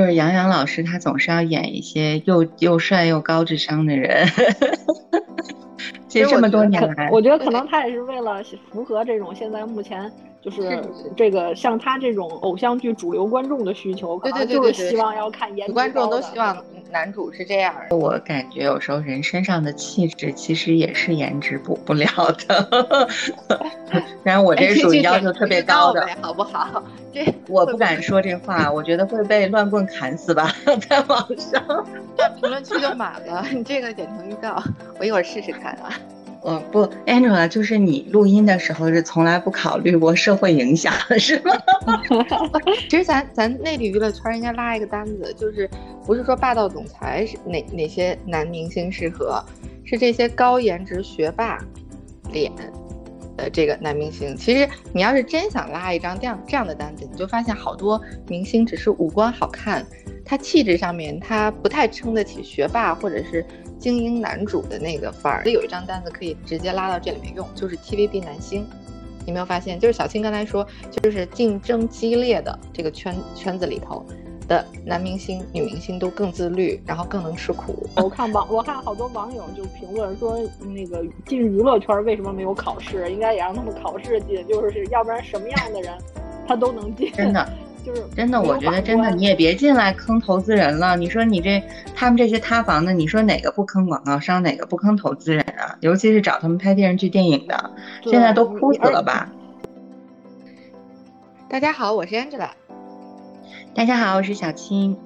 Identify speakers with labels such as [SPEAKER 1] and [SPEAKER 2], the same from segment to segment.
[SPEAKER 1] 就是杨洋老师，他总是要演一些又又帅又高智商的人。其实这么多年来，
[SPEAKER 2] 我觉得可能他也是为了符合这种现在目前。就是这个像他这种偶像剧主流观众的需求，
[SPEAKER 3] 对对
[SPEAKER 2] 对就是希望要看颜值
[SPEAKER 3] 观众都希望男主是这样。
[SPEAKER 1] 我感觉有时候人身上的气质其实也是颜值补不了的。然后我这属于要求特别高的，
[SPEAKER 3] 好不好？这
[SPEAKER 1] 我不敢说这话，我觉得会被乱棍砍死吧，在网上。
[SPEAKER 3] 评论区就满了，你这个剪成预告，我一会儿试试看啊。
[SPEAKER 1] 呃不，Angela，就是你录音的时候是从来不考虑过社会影响，是吗？
[SPEAKER 3] 其实咱咱内地娱乐圈应该拉一个单子，就是不是说霸道总裁是哪哪些男明星适合，是这些高颜值学霸脸的这个男明星。其实你要是真想拉一张这样这样的单子，你就发现好多明星只是五官好看，他气质上面他不太撑得起学霸或者是。精英男主的那个范儿，有一张单子可以直接拉到这里面用，就是 TVB 男星。你没有发现，就是小青刚才说，就是竞争激烈的这个圈圈子里头的男明星、女明星都更自律，然后更能吃苦。
[SPEAKER 2] 我看网，我看好多网友就评论说，那个进娱乐圈为什么没有考试？应该也让他们考试进，就是要不然什么样的人他都能进。
[SPEAKER 1] 真的。
[SPEAKER 2] 就是
[SPEAKER 1] 真的，我觉得真的，你也别进来坑投资人了。你说你这他们这些塌房的，你说哪个不坑广告商，哪个不坑投资人啊？尤其是找他们拍电视剧、电影的，现在都哭死了吧？
[SPEAKER 3] 大家好，我是 Angela。
[SPEAKER 1] 大家好，我是小青。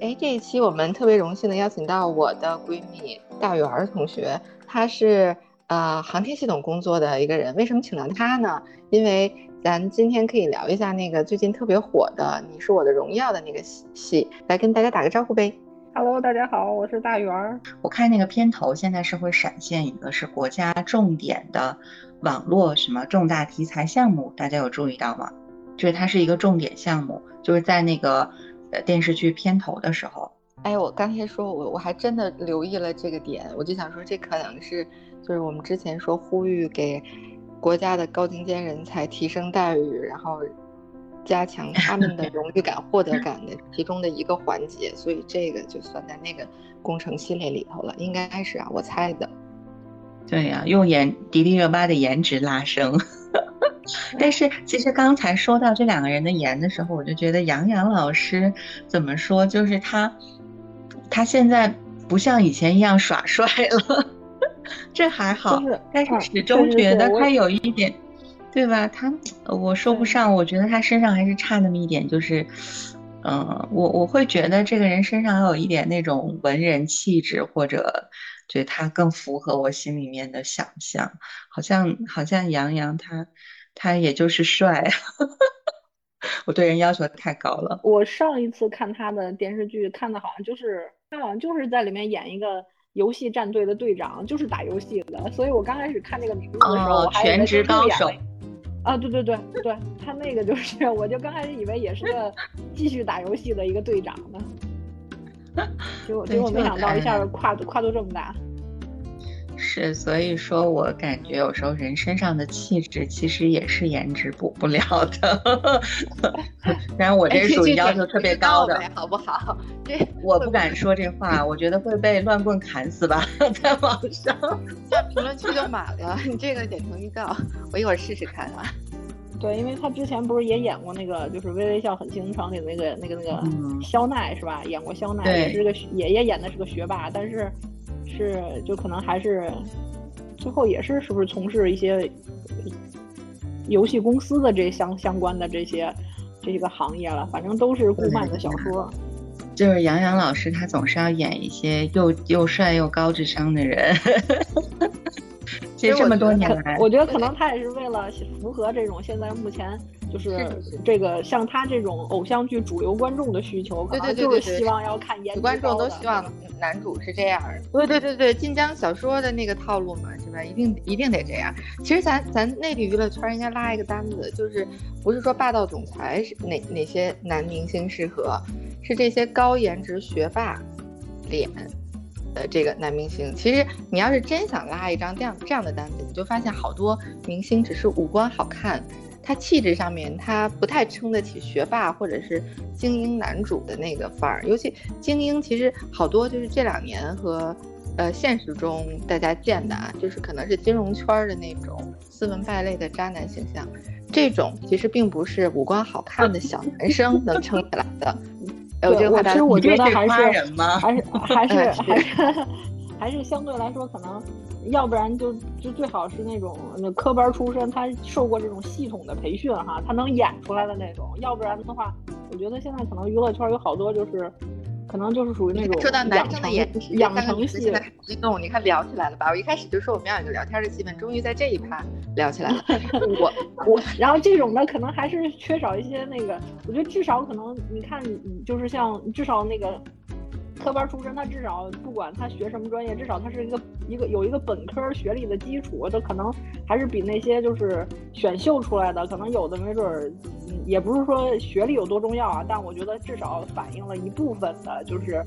[SPEAKER 3] 哎，这一期我们特别荣幸的邀请到我的闺蜜大圆同学，她是呃航天系统工作的一个人。为什么请到她呢？因为。咱今天可以聊一下那个最近特别火的《你是我的荣耀》的那个戏，来跟大家打个招呼呗。
[SPEAKER 2] Hello，大家好，我是大圆儿。
[SPEAKER 1] 我看那个片头现在是会闪现一个是国家重点的网络什么重大题材项目，大家有注意到吗？就是它是一个重点项目，就是在那个呃电视剧片头的时候。
[SPEAKER 3] 哎，我刚才说我我还真的留意了这个点，我就想说这可能是就是我们之前说呼吁给。国家的高精尖人才提升待遇，然后加强 他们的荣誉感、获得感的其中的一个环节，所以这个就算在那个工程系列里头了，应该是啊，我猜的。
[SPEAKER 1] 对呀，用颜迪丽热巴的颜值拉升。但是其实刚才说到这两个人的颜的时候，我就觉得杨洋老师怎么说，就是他他现在不像以前一样耍帅了。这还好，但是始终觉得他有一点，对吧？他我说不上，我觉得他身上还是差那么一点，就是，嗯，我我会觉得这个人身上有一点那种文人气质，或者觉得他更符合我心里面的想象。好像好像杨洋他他也就是帅，我对人要求太高了。
[SPEAKER 2] 我上一次看他的电视剧，看的好像就是他好像就是在里面演一个。游戏战队的队长就是打游戏的，所以我刚开始看这个名字的时候，我还
[SPEAKER 1] 全职高手
[SPEAKER 2] 啊，对对对对，他那个就是，我就刚开始以为也是个继续打游戏的一个队长呢，结果结果没想到一下跨度跨度这么大。
[SPEAKER 1] 是，所以说我感觉有时候人身上的气质其实也是颜值补不了的。然后我这属于要求特别高的，
[SPEAKER 3] 好不好？这
[SPEAKER 1] 我不敢说这话，我觉得会被乱棍砍死吧，在网上。
[SPEAKER 3] 在评论区就满了，你这个点成预告，我一会儿试试看啊。
[SPEAKER 2] 对，因为他之前不是也演过那个，就是《微微笑很倾城》里那个那个那个肖奈是吧？演过肖奈，也是个爷爷演的是个学霸，但是。是，就可能还是最后也是，是不是从事一些游戏公司的这相相关的这些这个行业了？反正都是顾漫的小说。
[SPEAKER 1] 就是杨洋老师，他总是要演一些又又帅又高智商的人。其实这么多年来，
[SPEAKER 2] 我觉得可能他也是为了符合这种现在目前。就是这个像他这种偶像剧主流观众的需求，
[SPEAKER 3] 对对
[SPEAKER 2] 对，就是希望要看颜值
[SPEAKER 3] 观众都希望男主是这样的。对对对对，晋江小说的那个套路嘛，是吧？一定一定得这样。其实咱咱内地娱乐圈应该拉一个单子，就是不是说霸道总裁是哪哪些男明星适合，是这些高颜值学霸脸的这个男明星。其实你要是真想拉一张这样这样的单子，你就发现好多明星只是五官好看。他气质上面他不太撑得起学霸或者是精英男主的那个范儿。尤其精英其实好多就是这两年和呃现实中大家见的啊，就是可能是金融圈的那种斯文败类的渣男形象。这种其实并不是五官好看的小男生能撑起来的。
[SPEAKER 2] 我觉得，其实我觉得还是还是还是 还
[SPEAKER 1] 是
[SPEAKER 2] 还是相对来说，可能要不然就就最好是那种那科班出身，他受过这种系统的培训哈，他能演出来的那种。要不然的话，我觉得现在可能娱乐圈有好多就是。可能就是属于那种
[SPEAKER 3] 说到男生的颜值，
[SPEAKER 2] 养成系。
[SPEAKER 3] 现在很激动，你看聊起来了吧？我一开始就说我们要有个聊天的气氛，终于在这一趴聊起来了。我
[SPEAKER 2] 我，然后这种呢，可能还是缺少一些那个，我觉得至少可能你看，你就是像至少那个。科班出身，他至少不管他学什么专业，至少他是一个一个有一个本科学历的基础，他可能还是比那些就是选秀出来的，可能有的没准儿，也不是说学历有多重要啊，但我觉得至少反映了一部分的，就是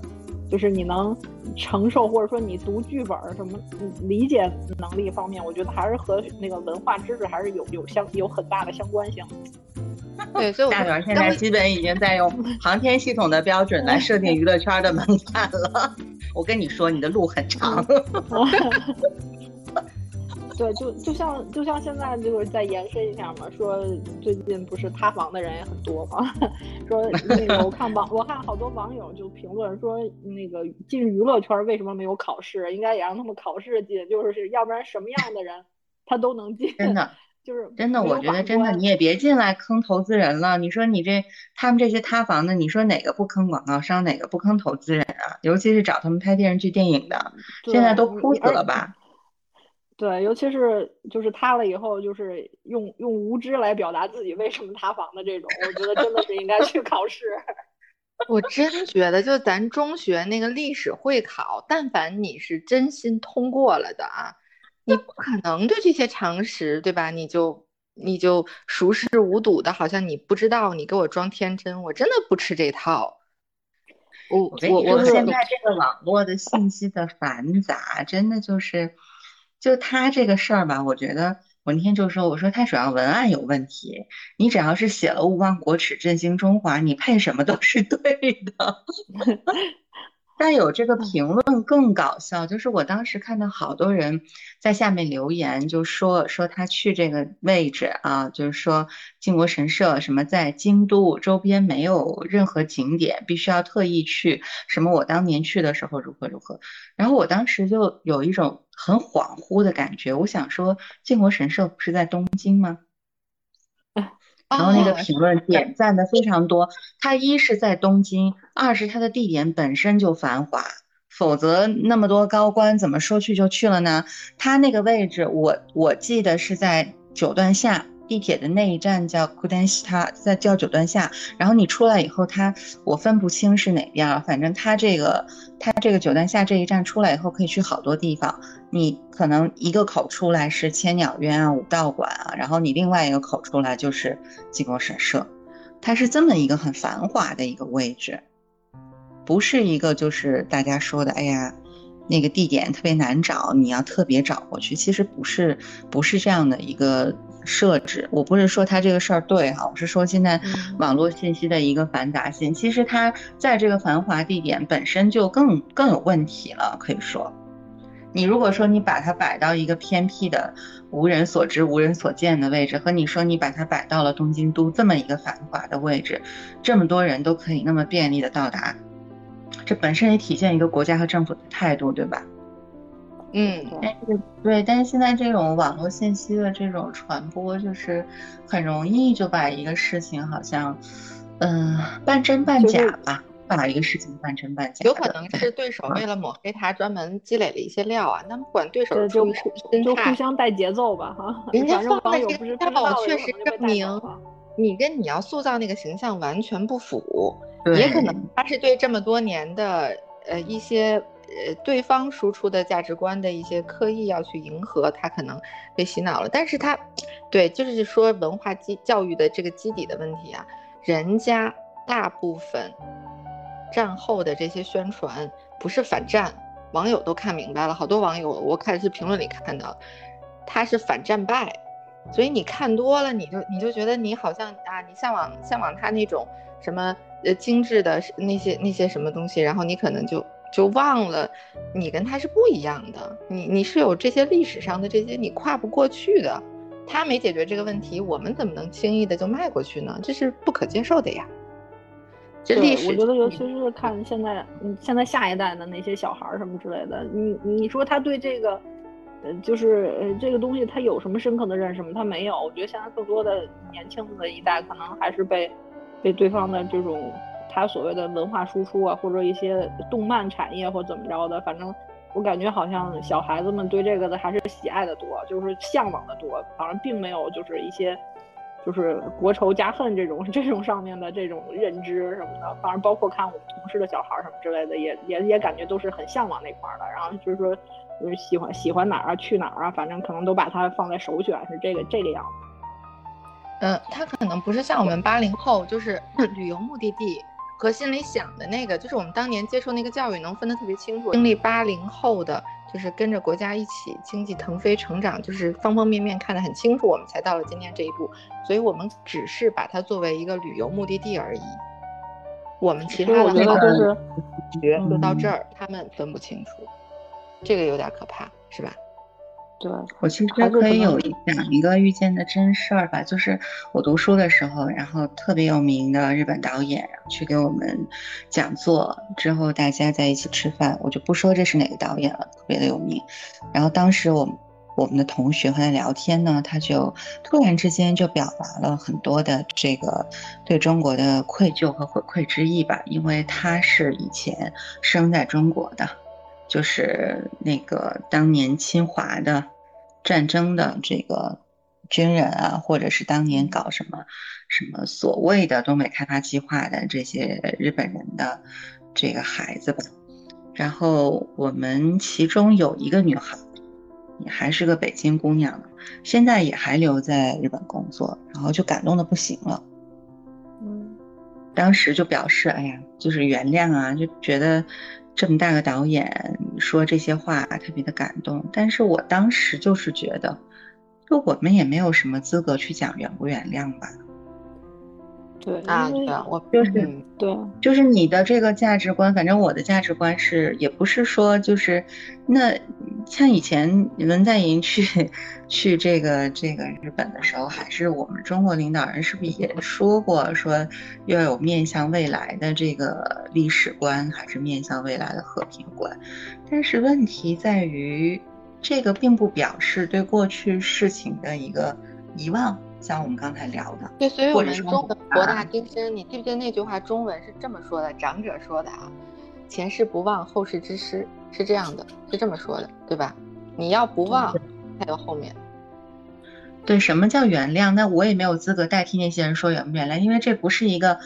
[SPEAKER 2] 就是你能承受或者说你读剧本什么理解能力方面，我觉得还是和那个文化知识还是有有相有很大的相关性。
[SPEAKER 3] 对，所以
[SPEAKER 1] 大圆现在基本已经在用航天系统的标准来设定娱乐圈的门槛了。我跟你说，你的路很长。
[SPEAKER 2] 对，就就像就像现在就是再延伸一下嘛，说最近不是塌房的人也很多嘛，说那个我看网我看好多网友就评论说，那个进娱乐圈为什么没有考试？应该也让他们考试进，就是要不然什么样的人他都能进。
[SPEAKER 1] 真的。
[SPEAKER 2] 就是
[SPEAKER 1] 真的，我觉得真的，你也别进来坑投资人了。你说你这他们这些塌房的，你说哪个不坑广告商，哪个不坑投资人啊？尤其是找他们拍电视剧、电影的，现在都哭死了吧？
[SPEAKER 2] 对，尤其是就是塌了以后，就是用用无知来表达自己为什么塌房的这种，我觉得真的是应该去考试。
[SPEAKER 3] 我真觉得，就咱中学那个历史会考，但凡你是真心通过了的啊。你不可能对这些常识，对吧？你就你就熟视无睹的，好像你不知道，你给我装天真，我真的不吃这套。我我
[SPEAKER 1] 我现在这个网络的信息的繁杂，真的就是，就他这个事儿吧，我觉得我那天就说，我说他主要文案有问题，你只要是写了勿忘国耻，振兴中华，你配什么都是对的。但有这个评论更搞笑，就是我当时看到好多人在下面留言，就说说他去这个位置啊，就是说靖国神社什么在京都周边没有任何景点，必须要特意去。什么我当年去的时候如何如何，然后我当时就有一种很恍惚的感觉，我想说靖国神社不是在东京吗？然后那个评论点赞的非常多，它一是在东京，二是它的地点本身就繁华，否则那么多高官怎么说去就去了呢？它那个位置，我我记得是在九段下。地铁的那一站叫库丹西塔，在叫九段下。然后你出来以后，它我分不清是哪边，反正它这个它这个九段下这一站出来以后，可以去好多地方。你可能一个口出来是千鸟渊啊、武道馆啊，然后你另外一个口出来就是靖国神社，它是这么一个很繁华的一个位置，不是一个就是大家说的，哎呀，那个地点特别难找，你要特别找过去。其实不是，不是这样的一个。设置，我不是说他这个事儿对哈，我是说现在网络信息的一个繁杂性，其实它在这个繁华地点本身就更更有问题了。可以说，你如果说你把它摆到一个偏僻的、无人所知、无人所见的位置，和你说你把它摆到了东京都这么一个繁华的位置，这么多人都可以那么便利的到达，这本身也体现一个国家和政府的态度，对吧？
[SPEAKER 3] 嗯，
[SPEAKER 1] 但是对，但是现在这种网络信息的这种传播，就是很容易就把一个事情好像，嗯，半真半假吧，把一个事情半真半假。
[SPEAKER 3] 有可能是对手为了抹黑他，专门积累了一些料啊。那不管对手
[SPEAKER 2] 就就互相带节奏吧，哈。
[SPEAKER 3] 人家放
[SPEAKER 2] 的
[SPEAKER 3] 这个料确实证明，你跟你要塑造那个形象完全不符。也可能他是对这么多年的呃一些。呃，对方输出的价值观的一些刻意要去迎合，他可能被洗脑了。但是他，对，就是说文化基教育的这个基底的问题啊，人家大部分战后的这些宣传不是反战，网友都看明白了。好多网友我看是评论里看到，他是反战败，所以你看多了，你就你就觉得你好像啊，你向往向往他那种什么呃精致的那些那些什么东西，然后你可能就就忘了你跟他是不一样的，你你是有这些历史上的这些你跨不过去的，他没解决这个问题，我们怎么能轻易的就迈过去呢？这是不可接受的呀。这历史，
[SPEAKER 2] 我觉得尤其是看现在，嗯，现在下一代的那些小孩儿什么之类的，你你说他对这个。呃，就是呃，这个东西他有什么深刻的认识吗？他没有。我觉得现在更多的年轻的一代可能还是被被对方的这种他所谓的文化输出啊，或者一些动漫产业或怎么着的，反正我感觉好像小孩子们对这个的还是喜爱的多，就是向往的多，好像并没有就是一些就是国仇家恨这种 这种上面的这种认知什么的。反正包括看我们同事的小孩什么之类的，也也也感觉都是很向往那块的。然后就是说。就是喜欢喜欢哪儿啊，去哪儿啊，反正可能都把它放在首选，是这个这个样子。
[SPEAKER 3] 嗯，他可能不是像我们八零后，就是 旅游目的地和心里想的那个，就是我们当年接受那个教育能分得特别清楚。经历八零后的，就是跟着国家一起经济腾飞成长，就是方方面面看得很清楚，我们才到了今天这一步。所以我们只是把它作为一个旅游目的地而已。我们其他的
[SPEAKER 2] 那个
[SPEAKER 3] 学就到这儿，他们分不清楚。这个有点可怕，是吧？
[SPEAKER 2] 对
[SPEAKER 1] 我其实可以有一讲一个遇见的真事儿吧，就是我读书的时候，然后特别有名的日本导演去给我们讲座，之后大家在一起吃饭，我就不说这是哪个导演了，特别的有名。然后当时我我们的同学和他聊天呢，他就突然之间就表达了很多的这个对中国的愧疚和回馈之意吧，因为他是以前生在中国的。就是那个当年侵华的战争的这个军人啊，或者是当年搞什么什么所谓的东北开发计划的这些日本人的这个孩子吧。然后我们其中有一个女孩，也还是个北京姑娘，现在也还留在日本工作，然后就感动的不行了。
[SPEAKER 2] 嗯，
[SPEAKER 1] 当时就表示，哎呀，就是原谅啊，就觉得。这么大个导演说这些话特别的感动，但是我当时就是觉得，就我们也没有什么资格去讲原不原谅吧。
[SPEAKER 2] 对
[SPEAKER 3] 啊，对啊，我
[SPEAKER 1] 就是
[SPEAKER 2] 对，
[SPEAKER 1] 就是你的这个价值观，反正我的价值观是，也不是说就是，那像以前文在寅去去这个这个日本的时候，还是我们中国领导人是不是也说过说要有面向未来的这个历史观，还是面向未来的和平观？但是问题在于，这个并不表示对过去事情的一个遗忘。像我们刚才聊的，
[SPEAKER 3] 对，所以我们中文博大精深。你记不记得那句话？中文是这么说的，长者说的啊，“前世不忘，后事之师”是这样的，是这么说的，对吧？你要不忘，还有后面。
[SPEAKER 1] 对，什么叫原谅？那我也没有资格代替那些人说原不原谅，因为这不是一个，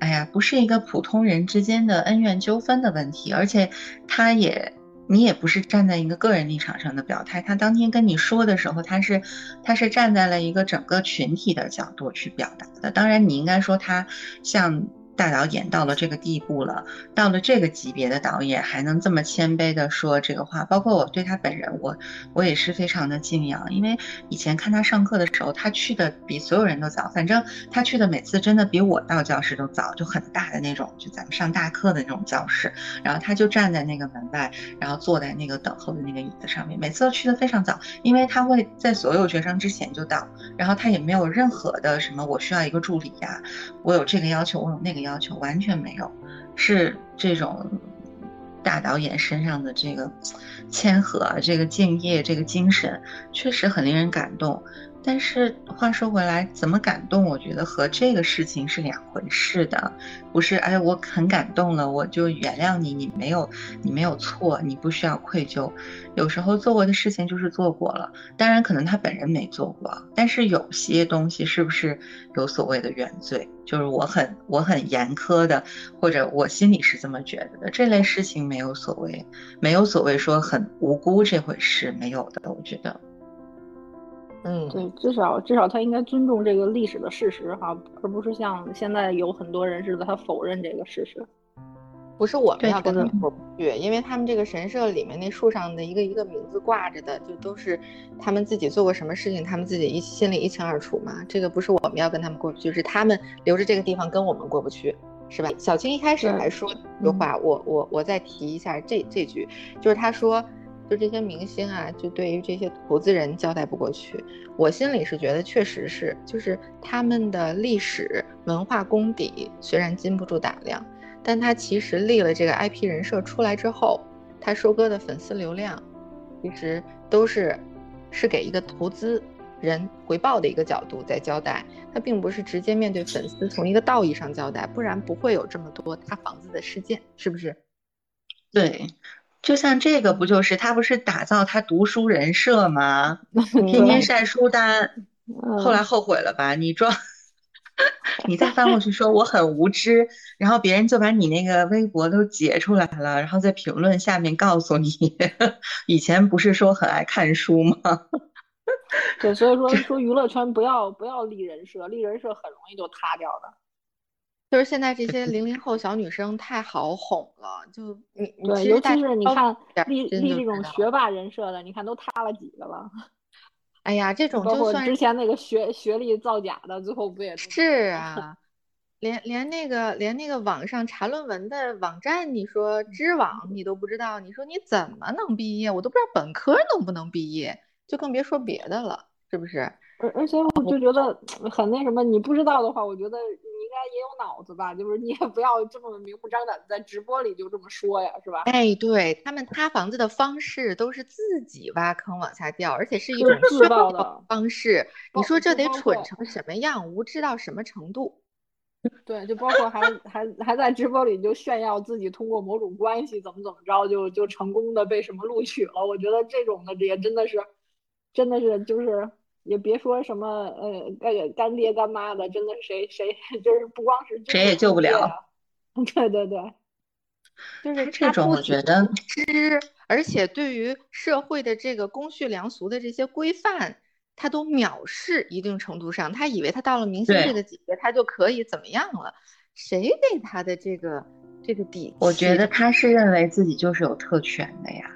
[SPEAKER 1] 哎呀，不是一个普通人之间的恩怨纠纷的问题，而且他也。你也不是站在一个个人立场上的表态，他当天跟你说的时候，他是他是站在了一个整个群体的角度去表达的。当然，你应该说他像。大导演到了这个地步了，到了这个级别的导演还能这么谦卑的说这个话，包括我对他本人，我我也是非常的敬仰，因为以前看他上课的时候，他去的比所有人都早，反正他去的每次真的比我到教室都早，就很大的那种，就咱们上大课的那种教室，然后他就站在那个门外，然后坐在那个等候的那个椅子上面，每次都去的非常早，因为他会在所有学生之前就到，然后他也没有任何的什么我需要一个助理呀，我有这个要求，我有那个。要求完全没有，是这种大导演身上的这个谦和、这个敬业、这个精神，确实很令人感动。但是话说回来，怎么感动？我觉得和这个事情是两回事的，不是哎，我很感动了，我就原谅你，你没有，你没有错，你不需要愧疚。有时候做过的事情就是做过了，当然可能他本人没做过，但是有些东西是不是有所谓的原罪？就是我很我很严苛的，或者我心里是这么觉得的，这类事情没有所谓，没有所谓说很无辜这回事，没有的，我觉得。
[SPEAKER 3] 嗯，
[SPEAKER 2] 对，至少至少他应该尊重这个历史的事实哈，而不是像现在有很多人似的，他否认这个事实。
[SPEAKER 3] 不是我们要跟他们过不去，因为他们这个神社里面那树上的一个一个名字挂着的，就都是他们自己做过什么事情，他们自己一心里一清二楚嘛。这个不是我们要跟他们过不去，是他们留着这个地方跟我们过不去，是吧？小青一开始还说一句话，我我我再提一下这这句，就是他说，就这些明星啊，就对于这些投资人交代不过去。我心里是觉得确实是，就是他们的历史文化功底虽然经不住打量。但他其实立了这个 IP 人设出来之后，他收割的粉丝流量，其实都是是给一个投资人回报的一个角度在交代，他并不是直接面对粉丝从一个道义上交代，不然不会有这么多塌房子的事件，是不是？
[SPEAKER 1] 对，就像这个不就是他不是打造他读书人设吗？天天晒书单，后来后悔了吧？你装。你再翻过去说我很无知，然后别人就把你那个微博都截出来了，然后在评论下面告诉你，以前不是说很爱看书吗？
[SPEAKER 2] 对，所以说说娱乐圈不要不要立人设，立人设很容易就塌掉的。
[SPEAKER 3] 就是现在这些零零后小女生太好哄了，就 你
[SPEAKER 2] 对，尤其是你看立立这种学霸人设的，你看都塌了几个了。
[SPEAKER 3] 哎呀，这种就算
[SPEAKER 2] 之前那个学学历造假的，最后不也
[SPEAKER 3] 是啊？连连那个连那个网上查论文的网站，你说知网你都不知道，你说你怎么能毕业？我都不知道本科能不能毕业，就更别说别的了，是不是？
[SPEAKER 2] 而而且我就觉得很那什么，你不知道的话，我觉得。应该也有脑子吧，就是你也不要这么明目张胆在直播里就这么说呀，是吧？
[SPEAKER 3] 哎，对他们塌房子的方式都是自己挖坑往下掉，而且是一种
[SPEAKER 2] 自爆的
[SPEAKER 3] 方式。你说这得蠢成什么样，无知到什么程度？
[SPEAKER 2] 对，就包括还还还在直播里就炫耀自己通过某种关系怎么怎么着就就成功的被什么录取了。我觉得这种的也真的是，真的是就是。也别说什么呃干干爹干妈的，真的是谁谁 就是不光是
[SPEAKER 1] 谁也救不了。
[SPEAKER 2] 对对对，
[SPEAKER 3] 就是
[SPEAKER 1] 这种我觉得
[SPEAKER 3] 知，而且对于社会的这个公序良俗的这些规范，他都藐视一定程度上，他以为他到了明星这个级别，他就可以怎么样了？谁给他的这个这个底？
[SPEAKER 1] 我觉得他是认为自己就是有特权的呀。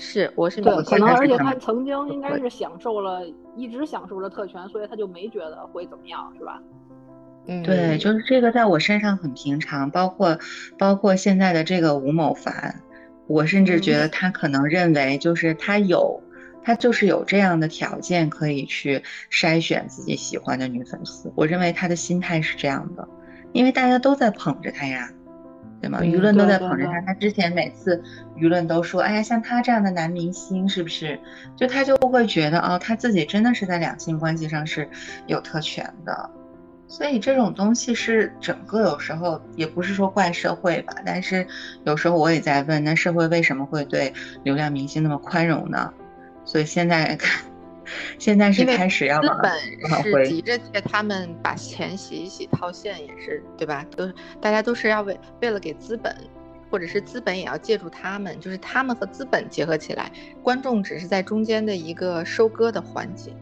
[SPEAKER 3] 是，我是
[SPEAKER 2] 对，可能而且他曾经应该是享受了，一直享受着特权，所以他就没觉得会怎么样，是吧？
[SPEAKER 3] 嗯，
[SPEAKER 1] 对，就是这个在我身上很平常，包括包括现在的这个吴某凡，我甚至觉得他可能认为就是他有，他就是有这样的条件可以去筛选自己喜欢的女粉丝，我认为他的心态是这样的，因为大家都在捧着他呀。对吗？舆论都在捧着他，他之前每次舆论都说，哎呀，像他这样的男明星是不是？就他就会觉得，哦，他自己真的是在两性关系上是有特权的。所以这种东西是整个有时候也不是说怪社会吧，但是有时候我也在问，那社会为什么会对流量明星那么宽容呢？所以现在看。现在是开始要资
[SPEAKER 3] 本是急着借他们把钱洗一洗套现，也是对吧？都大家都是要为为了给资本，或者是资本也要借助他们，就是他们和资本结合起来，观众只是在中间的一个收割的环节。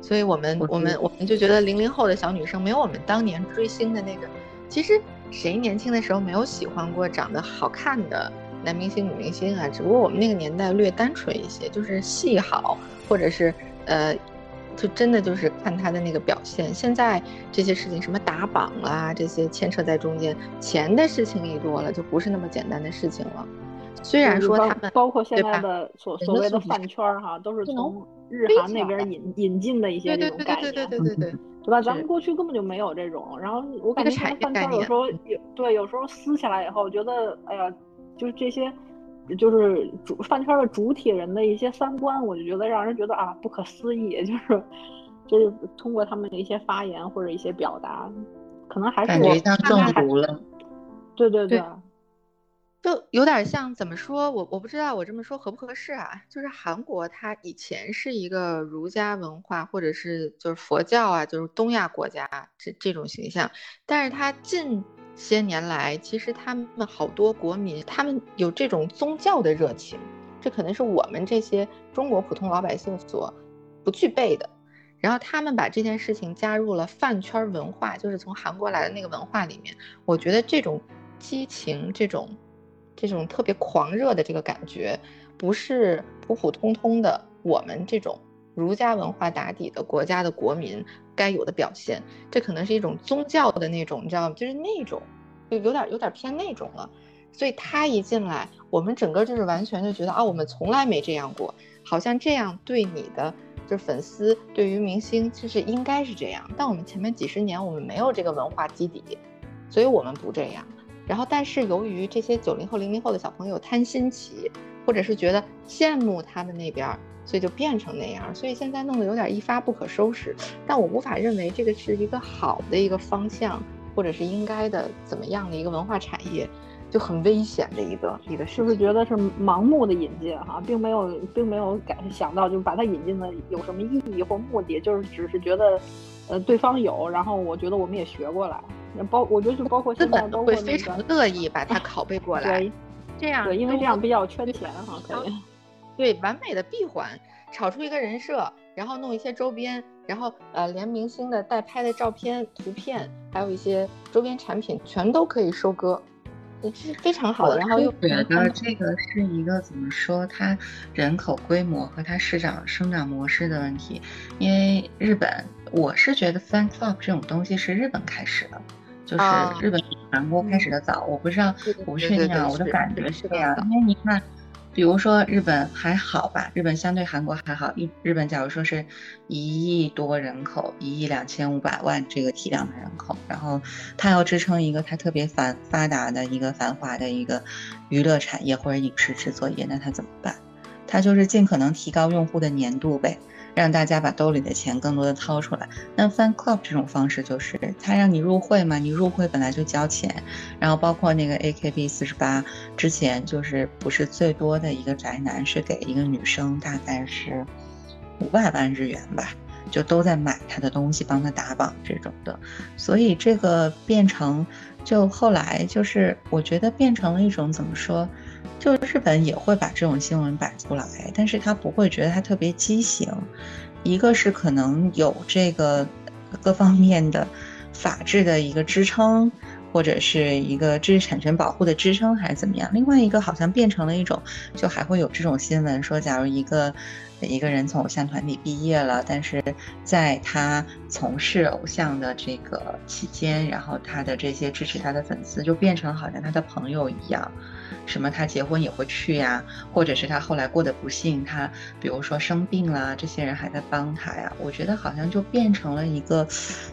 [SPEAKER 3] 所以我们我们我们就觉得零零后的小女生没有我们当年追星的那个，其实谁年轻的时候没有喜欢过长得好看的？男明星、女明星啊，只不过我们那个年代略单纯一些，就是戏好，或者是呃，就真的就是看他的那个表现。现在这些事情，什么打榜啊，这些牵扯在中间，钱的事情一多了，就不是那么简单的事情了。虽然说他们
[SPEAKER 2] 包括现在的所所谓的饭圈儿哈，都是从日韩那边引引进的一些这种概
[SPEAKER 3] 念，对对对对对对，
[SPEAKER 2] 对吧？咱们过去根本就没有这种。然后我感觉现在饭圈有时候有对，有时候撕下来以后，觉得哎呀。就是这些，就是主饭圈的主体人的一些三观，我就觉得让人觉得啊不可思议。就是，就是通过他们的一些发言或者一些表达，可能还是我
[SPEAKER 1] 像中毒了。
[SPEAKER 2] 对对
[SPEAKER 3] 对，就有点像怎么说？我我不知道我这么说合不合适啊？就是韩国，它以前是一个儒家文化或者是就是佛教啊，就是东亚国家这这种形象，但是它近。些年来，其实他们好多国民，他们有这种宗教的热情，这可能是我们这些中国普通老百姓所不具备的。然后他们把这件事情加入了饭圈文化，就是从韩国来的那个文化里面。我觉得这种激情这种这种特别狂热的这个感觉，不是普普通通的我们这种儒家文化打底的国家的国民该有的表现。这可能是一种宗教的那种，你知道吗？就是那种，就有点有点偏那种了。所以他一进来，我们整个就是完全就觉得啊，我们从来没这样过，好像这样对你的就是粉丝，对于明星其实应该是这样。但我们前面几十年我们没有这个文化基底，所以我们不这样。然后，但是由于这些九零后、零零后的小朋友贪新奇，或者是觉得羡慕他们那边，所以就变成那样。所以现在弄得有点一发不可收拾。但我无法认为这个是一个好的一个方向，或者是应该的怎么样的一个文化产业。就很危险的一个一个，
[SPEAKER 2] 是不是觉得是盲目的引进哈，并没有并没有感想到，就是把它引进的有什么意义或目的，就是只是觉得，呃，对方有，然后我觉得我们也学过来，包我觉得是包括现在包括
[SPEAKER 3] 非常乐意把它拷贝过 来，这样
[SPEAKER 2] 对，因为这样比较圈钱哈，可以，
[SPEAKER 3] 对，完美的闭环，炒出一个人设，然后弄一些周边，然后呃，连明星的代拍的照片、图片，还有一些周边产品，全都可以收割。这是非常好的，然后又
[SPEAKER 1] 觉得这个是一个怎么说？它人口规模和它市场生长模式的问题。因为日本，我是觉得 fan club 这种东西是日本开始的，就是日本比韩国开始的早。我不知道，我不确定啊，我的感觉是这样。因为你看。比如说日本还好吧，日本相对韩国还好。一日本假如说是一亿多人口，一亿两千五百万这个体量的人口，然后它要支撑一个它特别繁发达的一个繁华的一个娱乐产业或者影视制作业，那它怎么办？它就是尽可能提高用户的粘度呗。让大家把兜里的钱更多的掏出来。那 Fan Club 这种方式就是他让你入会嘛，你入会本来就交钱，然后包括那个 AKB 四十八之前就是不是最多的一个宅男是给一个女生大概是五百万日元吧，就都在买他的东西帮他打榜这种的，所以这个变成就后来就是我觉得变成了一种怎么说？就日本也会把这种新闻摆出来，但是他不会觉得他特别畸形。一个是可能有这个各方面的法制的一个支撑，或者是一个知识产权保护的支撑，还是怎么样？另外一个好像变成了一种，就还会有这种新闻说，假如一个一个人从偶像团体毕业了，但是在他从事偶像的这个期间，然后他的这些支持他的粉丝就变成好像他的朋友一样。什么他结婚也会去呀，或者是他后来过得不幸，他比如说生病啦，这些人还在帮他呀。我觉得好像就变成了一个，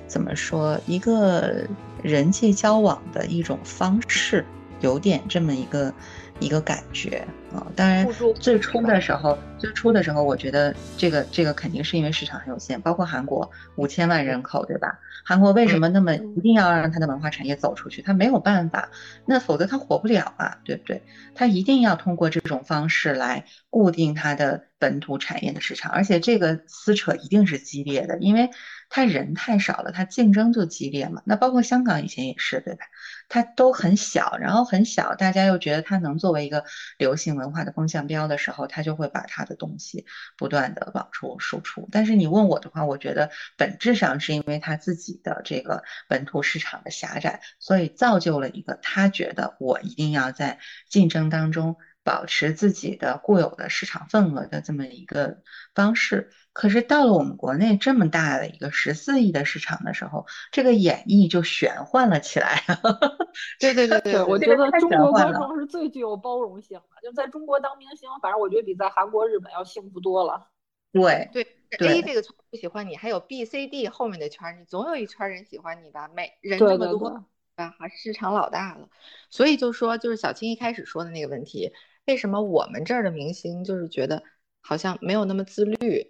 [SPEAKER 1] 怎么说，一个人际交往的一种方式，有点这么一个。一个感觉啊，当然最初的时候，最初的时候，我觉得这个这个肯定是因为市场很有限，包括韩国五千万人口，对吧？韩国为什么那么一定要让它的文化产业走出去？它没有办法，那否则它活不了啊，对不对？它一定要通过这种方式来固定它的本土产业的市场，而且这个撕扯一定是激烈的，因为它人太少了，它竞争就激烈嘛。那包括香港以前也是，对吧？它都很小，然后很小，大家又觉得它能作为一个流行文化的风向标的时候，它就会把它的东西不断的往出输出。但是你问我的话，我觉得本质上是因为它自己的这个本土市场的狭窄，所以造就了一个他觉得我一定要在竞争当中保持自己的固有的市场份额的这么一个方式。可是到了我们国内这么大的一个十四亿的市场的时候，这个演绎就玄幻了起来。
[SPEAKER 3] 对对对对，
[SPEAKER 2] 我觉得中国观众是最具有包容性的，就在中国当明星，反正我觉得比在韩国、日本要幸福多了。
[SPEAKER 1] 对
[SPEAKER 3] 对，A 这个圈不喜欢你，还有 B、C、D 后面的圈，你总有一圈人喜欢你吧？每人这么多啊，市场老大了。所以就说，就是小青一开始说的那个问题，为什么我们这儿的明星就是觉得好像没有那么自律？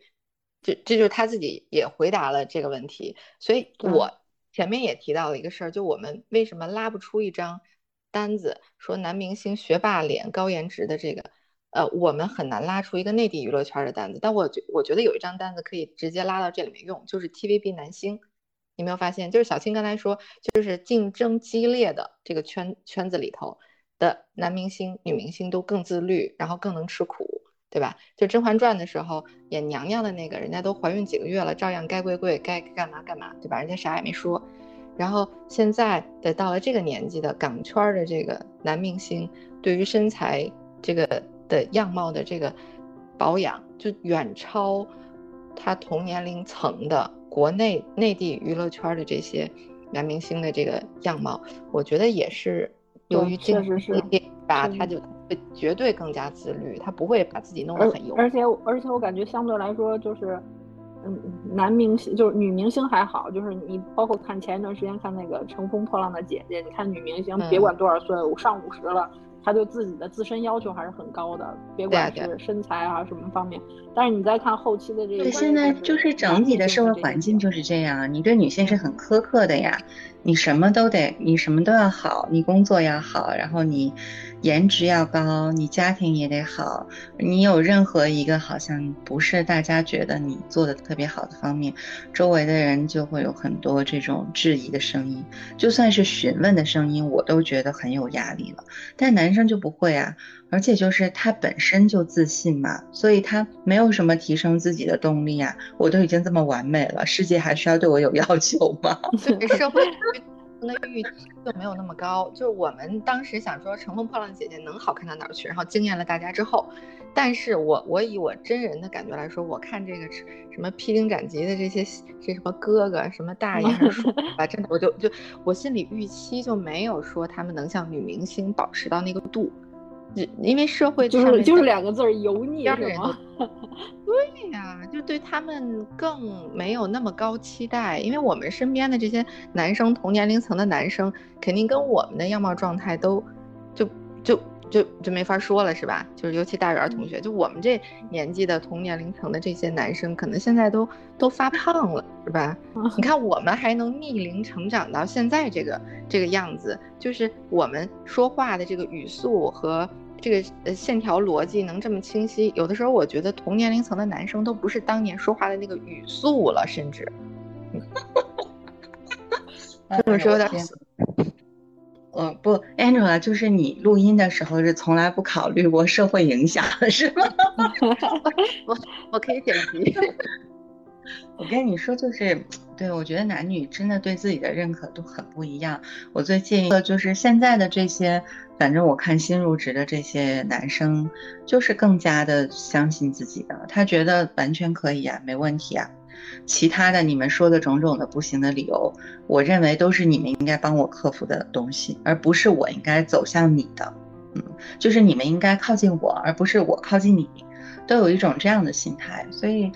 [SPEAKER 3] 这这就是他自己也回答了这个问题，所以我前面也提到了一个事儿，就我们为什么拉不出一张单子，说男明星学霸脸高颜值的这个，呃，我们很难拉出一个内地娱乐圈的单子，但我觉我觉得有一张单子可以直接拉到这里面用，就是 TVB 男星，你没有发现，就是小青刚才说，就是竞争激烈的这个圈圈子里头的男明星、女明星都更自律，然后更能吃苦。对吧？就《甄嬛传》的时候演娘娘的那个，人家都怀孕几个月了，照样该跪跪，该干嘛干嘛，对吧？人家啥也没说。然后现在的到了这个年纪的港圈的这个男明星，对于身材这个的样貌的这个保养，就远超他同年龄层的国内内地娱乐圈的这些男明星的这个样貌。我觉得也是由于
[SPEAKER 2] 确实是
[SPEAKER 3] 吧，他就会绝对更加自律，他不会把自己弄得很油。
[SPEAKER 2] 而且而且我感觉相对来说就是。嗯，男明星就是女明星还好，就是你包括看前一段时间看那个《乘风破浪的姐姐》，你看女明星别管多少岁，我上五十了，她对自己的自身要求还是很高的，别管是身材啊什么方面。但是你再看后期的这个，对
[SPEAKER 1] 现在就是整体的社会环境就是这样，你对女性是很苛刻的呀，你什么都得，你什么都要好，你工作要好，然后你。颜值要高，你家庭也得好。你有任何一个好像不是大家觉得你做的特别好的方面，周围的人就会有很多这种质疑的声音。就算是询问的声音，我都觉得很有压力了。但男生就不会啊，而且就是他本身就自信嘛，所以他没有什么提升自己的动力啊。我都已经这么完美了，世界还需要对我有要求吗？
[SPEAKER 3] 社会。的预期就没有那么高，就是我们当时想说《乘风破浪姐姐》能好看到哪儿去，然后惊艳了大家之后，但是我我以我真人的感觉来说，我看这个什么披荆斩棘的这些这什么哥哥什么大爷叔 吧，真的我就就我心里预期就没有说他们能像女明星保持到那个度。因为社会
[SPEAKER 2] 就是就是两个字儿油腻是吗？
[SPEAKER 3] 对呀，就对他们更没有那么高期待。因为我们身边的这些男生，同年龄层的男生，肯定跟我们的样貌状态都就就就就没法说了，是吧？就是尤其大圆同学，就我们这年纪的同年龄层的这些男生，可能现在都都发胖了，是吧？你看我们还能逆龄成长到现在这个这个样子，就是我们说话的这个语速和。这个呃线条逻辑能这么清晰，有的时候我觉得同年龄层的男生都不是当年说话的那个语速了，甚至，这么说有点，
[SPEAKER 1] 嗯不，Angela，就是你录音的时候是从来不考虑过社会影响是吗？
[SPEAKER 3] 我我可以剪辑。
[SPEAKER 1] 我跟你说，就是对我觉得男女真的对自己的认可都很不一样。我最建议的就是现在的这些。反正我看新入职的这些男生，就是更加的相信自己的，他觉得完全可以啊，没问题啊。其他的你们说的种种的不行的理由，我认为都是你们应该帮我克服的东西，而不是我应该走向你的。嗯，就是你们应该靠近我，而不是我靠近你，都有一种这样的心态，所以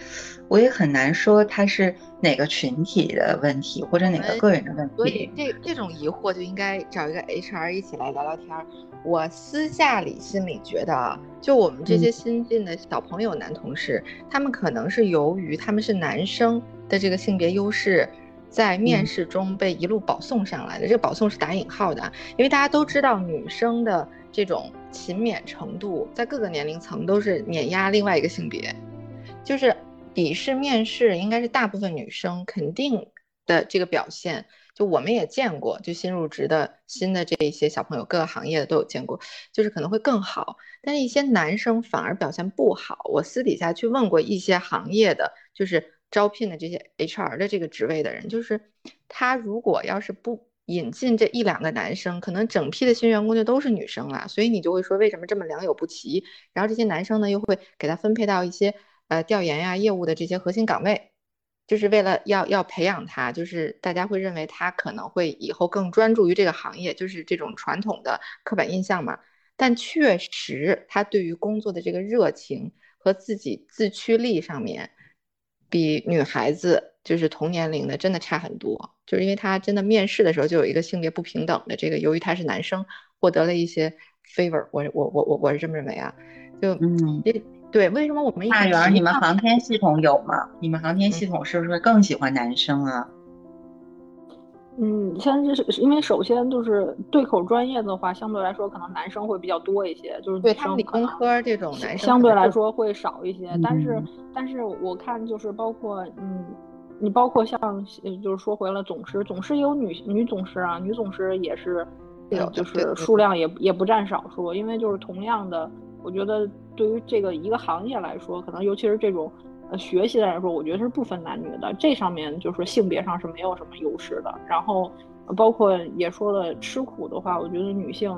[SPEAKER 1] 我也很难说他是。哪个群体的问题，或者哪个个人的问题？
[SPEAKER 3] 所以这这种疑惑就应该找一个 HR 一起来聊聊天儿。我私下里心里觉得，就我们这些新进的小朋友男同事，他们可能是由于他们是男生的这个性别优势，在面试中被一路保送上来的。这个保送是打引号的，因为大家都知道女生的这种勤勉程度，在各个年龄层都是碾压另外一个性别，就是。笔试面试应该是大部分女生肯定的这个表现，就我们也见过，就新入职的新的这一些小朋友，各个行业的都有见过，就是可能会更好。但是，一些男生反而表现不好。我私底下去问过一些行业的，就是招聘的这些 HR 的这个职位的人，就是他如果要是不引进这一两个男生，可能整批的新员工就都是女生了。所以你就会说，为什么这么良莠不齐？然后这些男生呢，又会给他分配到一些。呃，调研呀，业务的这些核心岗位，就是为了要要培养他，就是大家会认为他可能会以后更专注于这个行业，就是这种传统的刻板印象嘛。但确实，他对于工作的这个热情和自己自驱力上面，比女孩子就是同年龄的真的差很多。就是因为他真的面试的时候就有一个性别不平等的这个，由于他是男生，获得了一些 favor。我我我我我是这么认为啊，就嗯。对，为什么我们
[SPEAKER 1] 大圆？你们航天系统有吗？你们航天系统是不是更喜欢男生啊？
[SPEAKER 2] 嗯，现在是因为首先就是对口专业的话，相对来说可能男生会比较多一些，就是
[SPEAKER 3] 对他们理工科这种男生
[SPEAKER 2] 相对来说会少一些。但是，但是我看就是包括嗯，你包括像就是说回了总师，总师有女女总师啊，女总师也是，就是数量也也不占少数，因为就是同样的。我觉得对于这个一个行业来说，可能尤其是这种学习来说，我觉得是不分男女的，这上面就是性别上是没有什么优势的。然后包括也说了吃苦的话，我觉得女性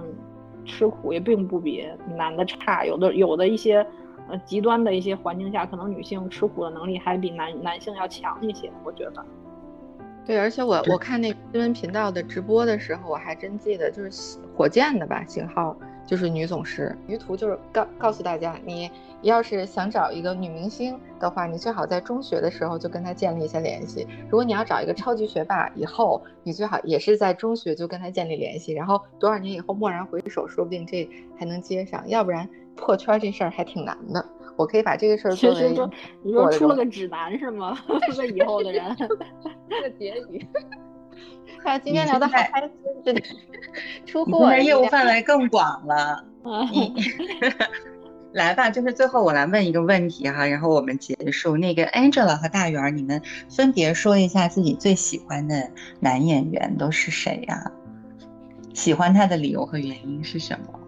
[SPEAKER 2] 吃苦也并不比男的差，有的有的一些呃极端的一些环境下，可能女性吃苦的能力还比男男性要强一些，我觉得。
[SPEAKER 3] 对，而且我我看那新闻频道的直播的时候，我还真记得就是火箭的吧型号。就是女总师，于途就是告告诉大家，你要是想找一个女明星的话，你最好在中学的时候就跟她建立一些联系。如果你要找一个超级学霸，以后你最好也是在中学就跟他建立联系，然后多少年以后蓦然回首，说不定这还能接上。要不然破圈这事儿还挺难的。我可以把这个事儿作为
[SPEAKER 2] 你说出了个指南是吗？为以后的人
[SPEAKER 3] 这个结语。哎，今天聊的好开心，真的出货，
[SPEAKER 1] 的业务范围更广了。来吧，就是最后我来问一个问题哈，然后我们结束。那个 Angela 和大圆，你们分别说一下自己最喜欢的男演员都是谁呀？喜欢他的理由和原因是什么？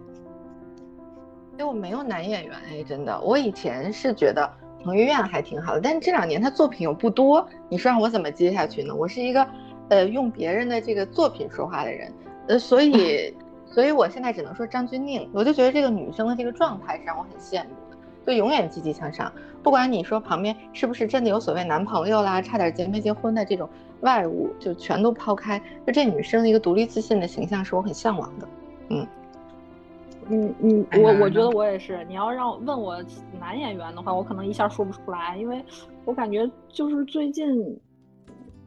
[SPEAKER 3] 因为，我没有男演员哎，真的，我以前是觉得彭于晏还挺好的，但是这两年他作品又不多，你说让我怎么接下去呢？我是一个。呃，用别人的这个作品说话的人，呃，所以，所以我现在只能说张钧甯，我就觉得这个女生的这个状态是让我很羡慕的，就永远积极向上，不管你说旁边是不是真的有所谓男朋友啦，差点结没结婚的这种外物，就全都抛开，就这女生的一个独立自信的形象是我很向往的，
[SPEAKER 2] 嗯，嗯嗯，我我觉得我也是，你要让问我男演员的话，我可能一下说不出来，因为我感觉就是最近。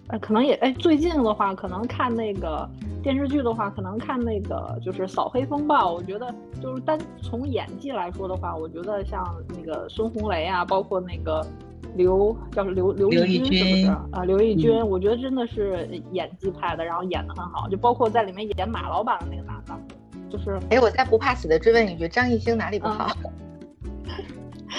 [SPEAKER 2] 哎，可能也哎，最近的话，可能看那个电视剧的话，可能看那个就是《扫黑风暴》。我觉得就是单从演技来说的话，我觉得像那个孙红雷啊，包括那个刘叫刘刘
[SPEAKER 1] 奕
[SPEAKER 2] 君是不是啊？刘奕君，我觉得真的是演技派的，然后演的很好。就包括在里面演马老板的那个男的，就是
[SPEAKER 3] 哎，我在不怕死的追问一句，张艺兴哪里不好？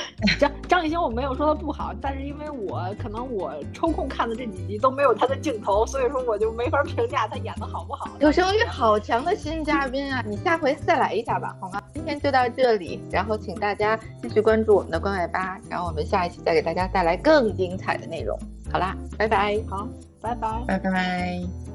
[SPEAKER 2] 张张艺兴我没有说他不好，但是因为我可能我抽空看的这几集都没有他的镜头，所以说我就没法评价他演的好不好。
[SPEAKER 3] 有声誉好强的新嘉宾啊，你下回再来一下吧，好吗？今天就到这里，然后请大家继续关注我们的关外吧，然后我们下一期再给大家带来更精彩的内容。好啦，拜拜，
[SPEAKER 2] 好，拜拜，
[SPEAKER 1] 拜拜。